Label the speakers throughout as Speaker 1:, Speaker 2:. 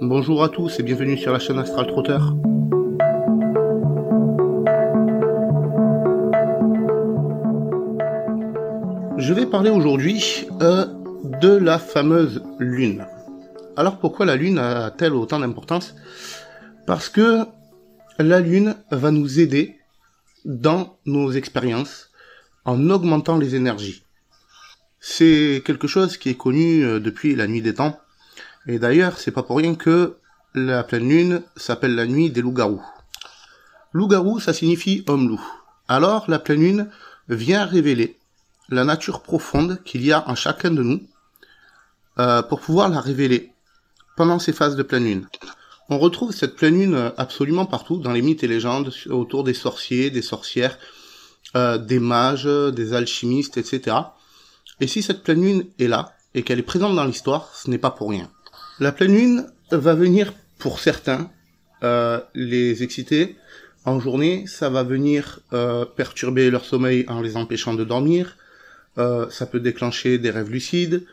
Speaker 1: Bonjour à tous et bienvenue sur la chaîne Astral Trotter. Je vais parler aujourd'hui euh, de la fameuse Lune. Alors pourquoi la Lune a-t-elle autant d'importance? Parce que la Lune va nous aider dans nos expériences en augmentant les énergies. C'est quelque chose qui est connu euh, depuis la nuit des temps. Et d'ailleurs, c'est pas pour rien que la pleine lune s'appelle la nuit des loups-garous. Loup-garou, ça signifie homme-loup. Alors, la pleine lune vient révéler la nature profonde qu'il y a en chacun de nous euh, pour pouvoir la révéler pendant ces phases de pleine lune. On retrouve cette pleine lune absolument partout, dans les mythes et légendes, autour des sorciers, des sorcières, euh, des mages, des alchimistes, etc. Et si cette pleine lune est là, et qu'elle est présente dans l'histoire, ce n'est pas pour rien. La pleine lune va venir, pour certains, euh, les exciter. En journée, ça va venir euh, perturber leur sommeil en les empêchant de dormir. Euh, ça peut déclencher des rêves lucides,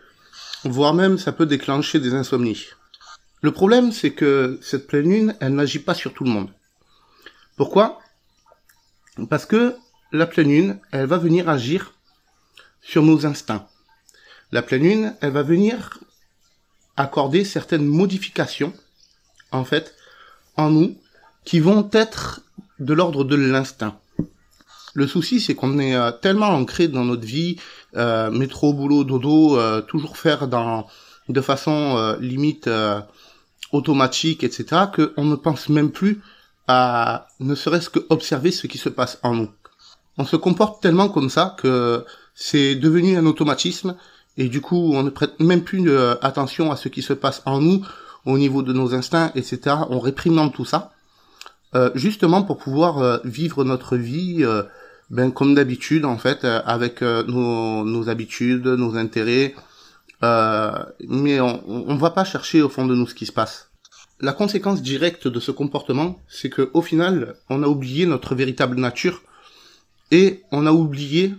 Speaker 1: voire même ça peut déclencher des insomnies. Le problème, c'est que cette pleine lune, elle n'agit pas sur tout le monde. Pourquoi? Parce que la pleine lune, elle va venir agir sur nos instincts. La pleine lune, elle va venir accorder certaines modifications, en fait, en nous, qui vont être de l'ordre de l'instinct. Le souci, c'est qu'on est euh, tellement ancré dans notre vie, euh, métro, boulot, dodo, euh, toujours faire dans de façon euh, limite automatique, etc., qu'on ne pense même plus à ne serait-ce que observer ce qui se passe en nous. On se comporte tellement comme ça que c'est devenu un automatisme et du coup on ne prête même plus euh, attention à ce qui se passe en nous au niveau de nos instincts, etc. On réprimande tout ça euh, justement pour pouvoir euh, vivre notre vie ben comme d'habitude en fait avec nos, nos, habitudes, nos intérêts, mais on, on va pas chercher au fond de nous ce qui se passe. La conséquence directe de ce comportement, c'est que au final, on a oublié notre véritable nature et on a oublié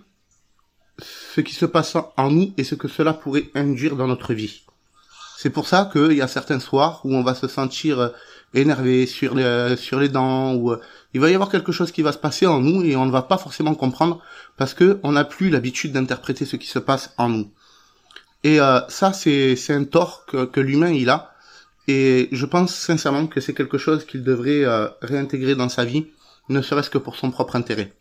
Speaker 1: ce qui se passe en nous et ce que cela pourrait induire dans notre vie. C'est pour ça qu'il y a certains soirs où on va se sentir euh, énervé sur les, euh, sur les dents, ou euh, il va y avoir quelque chose qui va se passer en nous et on ne va pas forcément comprendre parce que on n'a plus l'habitude d'interpréter ce qui se passe en nous. Et ça, c'est un tort que, que l'humain il a. Et je pense sincèrement que c'est quelque chose qu'il devrait réintégrer dans sa vie, ne serait-ce que pour son propre intérêt.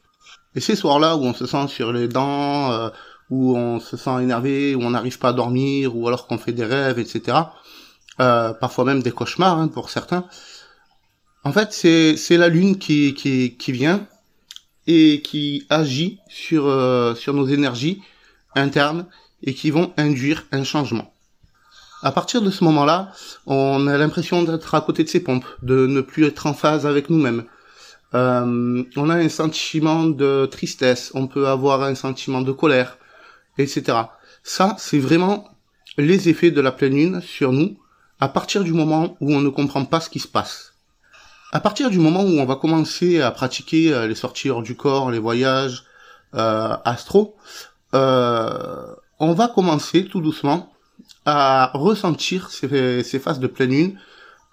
Speaker 1: Et ces soirs-là où on se sent sur les dents, euh, où on se sent énervé, où on n'arrive pas à dormir, ou alors qu'on fait des rêves, etc. Euh, parfois même des cauchemars hein, pour certains. En fait, c'est la lune qui, qui qui vient et qui agit sur euh, sur nos énergies internes et qui vont induire un changement. À partir de ce moment-là, on a l'impression d'être à côté de ses pompes, de ne plus être en phase avec nous-mêmes, euh, on a un sentiment de tristesse, on peut avoir un sentiment de colère, etc. Ça, c'est vraiment les effets de la pleine lune sur nous à partir du moment où on ne comprend pas ce qui se passe. À partir du moment où on va commencer à pratiquer euh, les sorties hors du corps, les voyages euh, astro, euh, on va commencer tout doucement à ressentir ces, phases de pleine lune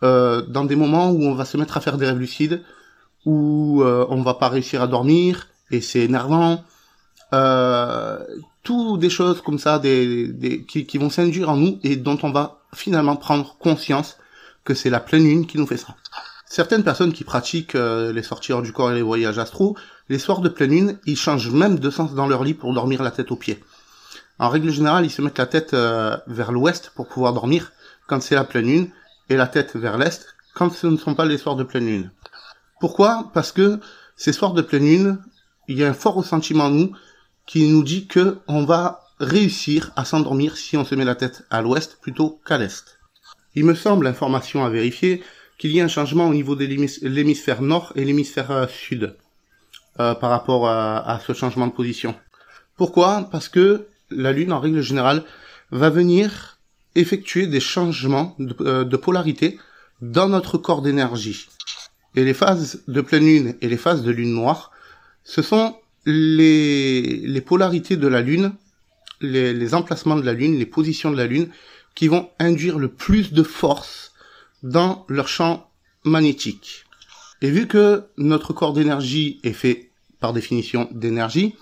Speaker 1: euh, dans des moments où on va se mettre à faire des rêves lucides, où euh, on va pas réussir à dormir et c'est énervant. Euh, tout des choses comme ça, des, des qui, qui vont s'induire en nous et dont on va finalement prendre conscience que c'est la pleine lune qui nous fait ça. Certaines personnes qui pratiquent euh, les sorties hors du corps et les voyages astro, les soirs de pleine lune, ils changent même de sens dans leur lit pour dormir la tête aux pieds. En règle générale, ils se mettent la tête euh, vers l'ouest pour pouvoir dormir quand c'est la pleine lune et la tête vers l'est quand ce ne sont pas les soirs de pleine lune. Pourquoi? Parce que ces soirs de pleine lune, il y a un fort ressentiment en nous qui nous dit que on va réussir à s'endormir si on se met la tête à l'ouest plutôt qu'à l'est. Il me semble, information à vérifier, qu'il y a un changement au niveau de l'hémisphère nord et l'hémisphère euh, sud euh, par rapport à, ce changement de position. Pourquoi? Parce que la Lune, en règle générale, va venir effectuer des changements de euh, polarité dans notre corps d'énergie. Et les phases de pleine lune et les phases de lune noire, ce sont les, polarités de la lune, les, les, emplacements de la lune, les positions de la lune, qui vont induire le plus de force dans leur champ magnétique. Et vu que notre corps d'énergie est fait par définition d'énergie,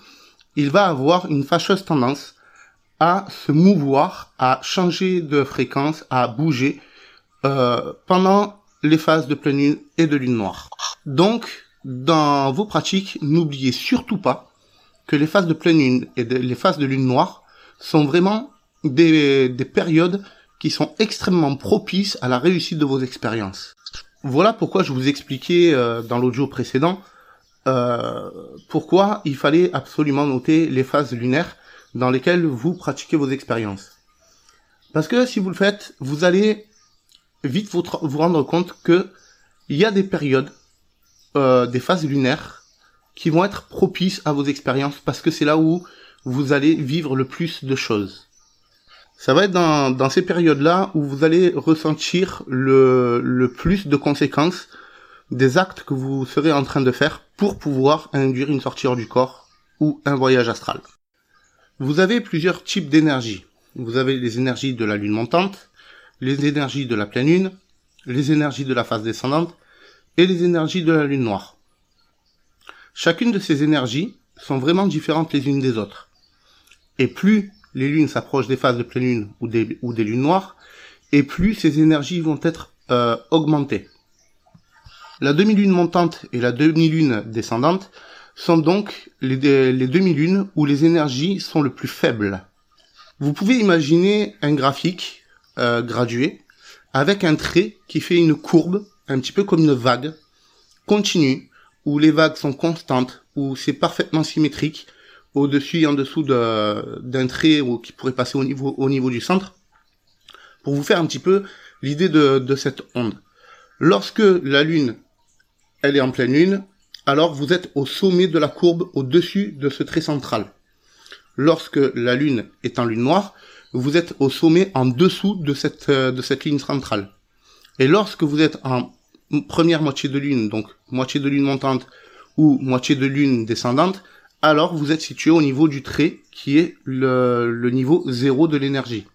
Speaker 1: il va avoir une fâcheuse tendance à se mouvoir, à changer de fréquence, à bouger euh, pendant les phases de pleine lune et de lune noire. Donc, dans vos pratiques, n'oubliez surtout pas que les phases de pleine lune et les phases de lune noire sont vraiment des, des périodes qui sont extrêmement propices à la réussite de vos expériences. Voilà pourquoi je vous expliquais euh, dans l'audio précédent euh, pourquoi il fallait absolument noter les phases lunaires dans lesquelles vous pratiquez vos expériences. Parce que si vous le faites, vous allez vite vous, rendre compte que il y a des périodes, euh, des phases lunaires qui vont être propices à vos expériences parce que c'est là où vous allez vivre le plus de choses. Ça va être dans, dans ces périodes-là où vous allez ressentir le, le plus de conséquences des actes que vous serez en train de faire pour pouvoir induire une sortie hors du corps ou un voyage astral. Vous avez plusieurs types d'énergie. Vous avez les énergies de la lune montante, les énergies de la pleine lune, les énergies de la phase descendante et les énergies de la lune noire. Chacune de ces énergies sont vraiment différentes les unes des autres. Et plus les lunes s'approchent des phases de pleine lune ou des, lunes noires, et plus ces énergies vont être euh, augmentées. La demi-lune montante et la demi-lune descendante sont donc les, les demi-lunes où les énergies sont le plus faibles. Vous pouvez imaginer un graphique euh, gradué avec un trait qui fait une courbe, un petit peu comme une vague, continue, où les vagues sont constantes, où c'est parfaitement symétrique, au-dessus et en dessous d'un trait qui pourrait passer au niveau, au niveau du centre, pour vous faire un petit peu l'idée de, de cette onde. Lorsque la Lune, elle est en pleine Lune, alors vous êtes au sommet de la courbe au-dessus de ce trait central. Lorsque la Lune est en Lune noire, vous êtes au sommet en dessous de cette, de cette ligne centrale. Et lorsque vous êtes en première moitié de Lune, donc moitié de Lune montante ou moitié de Lune descendante, alors vous êtes situé au niveau du trait qui est le, niveau zéro de l'énergie.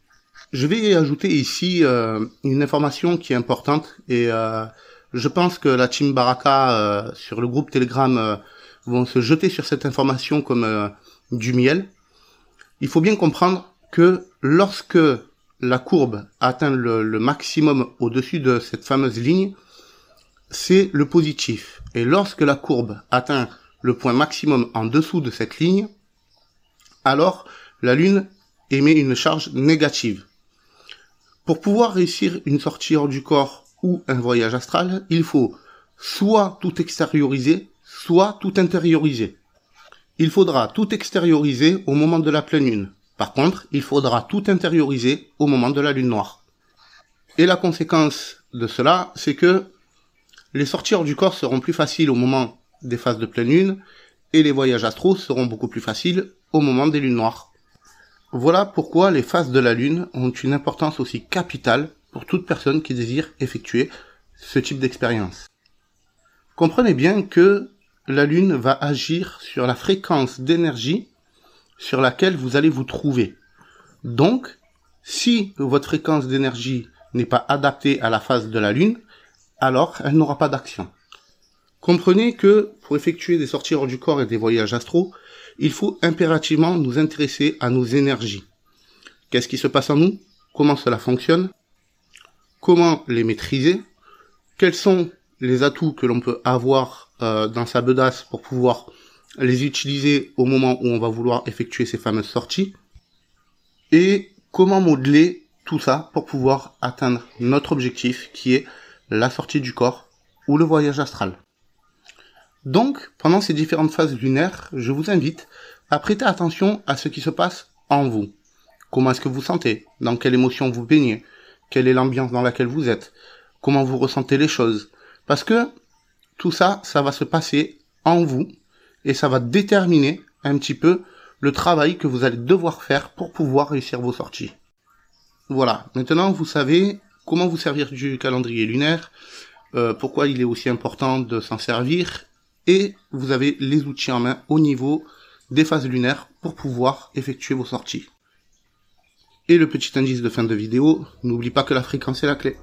Speaker 1: Je vais ajouter ici euh, une information qui est importante et euh, je pense que la team Baraka euh, sur le groupe Telegram vont se jeter sur cette information comme du miel. Il faut bien comprendre que lorsque la courbe atteint le, maximum au-dessus de cette fameuse ligne, c'est le positif. Et lorsque la courbe atteint le point maximum en dessous de cette ligne, alors la Lune émet une charge négative. Pour pouvoir réussir une sortie hors du corps ou un voyage astral, il faut soit tout extérioriser, soit tout intérioriser. Il faudra tout extérioriser au moment de la pleine lune. Par contre, il faudra tout intérioriser au moment de la lune noire. Et la conséquence de cela, c'est que les sorties hors du corps seront plus faciles au moment des phases de pleine lune, et les voyages astraux seront beaucoup plus faciles au moment des lunes noires. Voilà pourquoi les phases de la lune ont une importance aussi capitale pour toute personne qui désire effectuer ce type d'expérience. Comprenez bien que la lune va agir sur la fréquence d'énergie sur laquelle vous allez vous trouver. Donc, si votre fréquence d'énergie n'est pas adaptée à la phase de la lune, alors elle n'aura pas d'action. Comprenez que pour effectuer des sorties hors du corps et des voyages astraux, il faut impérativement nous intéresser à nos énergies. Qu'est-ce qui se passe en nous? Comment cela fonctionne? Comment les maîtriser? Quels sont les atouts que l'on peut avoir euh, dans sa bedasse pour pouvoir les utiliser au moment où on va vouloir effectuer ces fameuses sorties. Et comment modeler tout ça pour pouvoir atteindre notre objectif qui est la sortie du corps ou le voyage astral. Donc, pendant ces différentes phases lunaires, je vous invite à prêter attention à ce qui se passe en vous. Comment est-ce que vous sentez? Dans quelle émotion vous baignez? Quelle est l'ambiance dans laquelle vous êtes? Comment vous ressentez les choses? Parce que tout ça, ça va se passer en vous et ça va déterminer un petit peu le travail que vous allez devoir faire pour pouvoir réussir vos sorties. Voilà, maintenant vous savez comment vous servir du calendrier lunaire, euh, pourquoi il est aussi important de s'en servir et vous avez les outils en main au niveau des phases lunaires pour pouvoir effectuer vos sorties. Et le petit indice de fin de vidéo, n'oublie pas que la fréquence est la clé.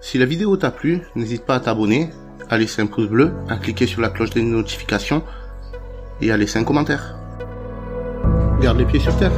Speaker 1: Si la vidéo t'a plu, n'hésite pas à t'abonner, à laisser un pouce bleu, à cliquer sur la cloche des notifications et à laisser un commentaire. Garde les pieds sur terre.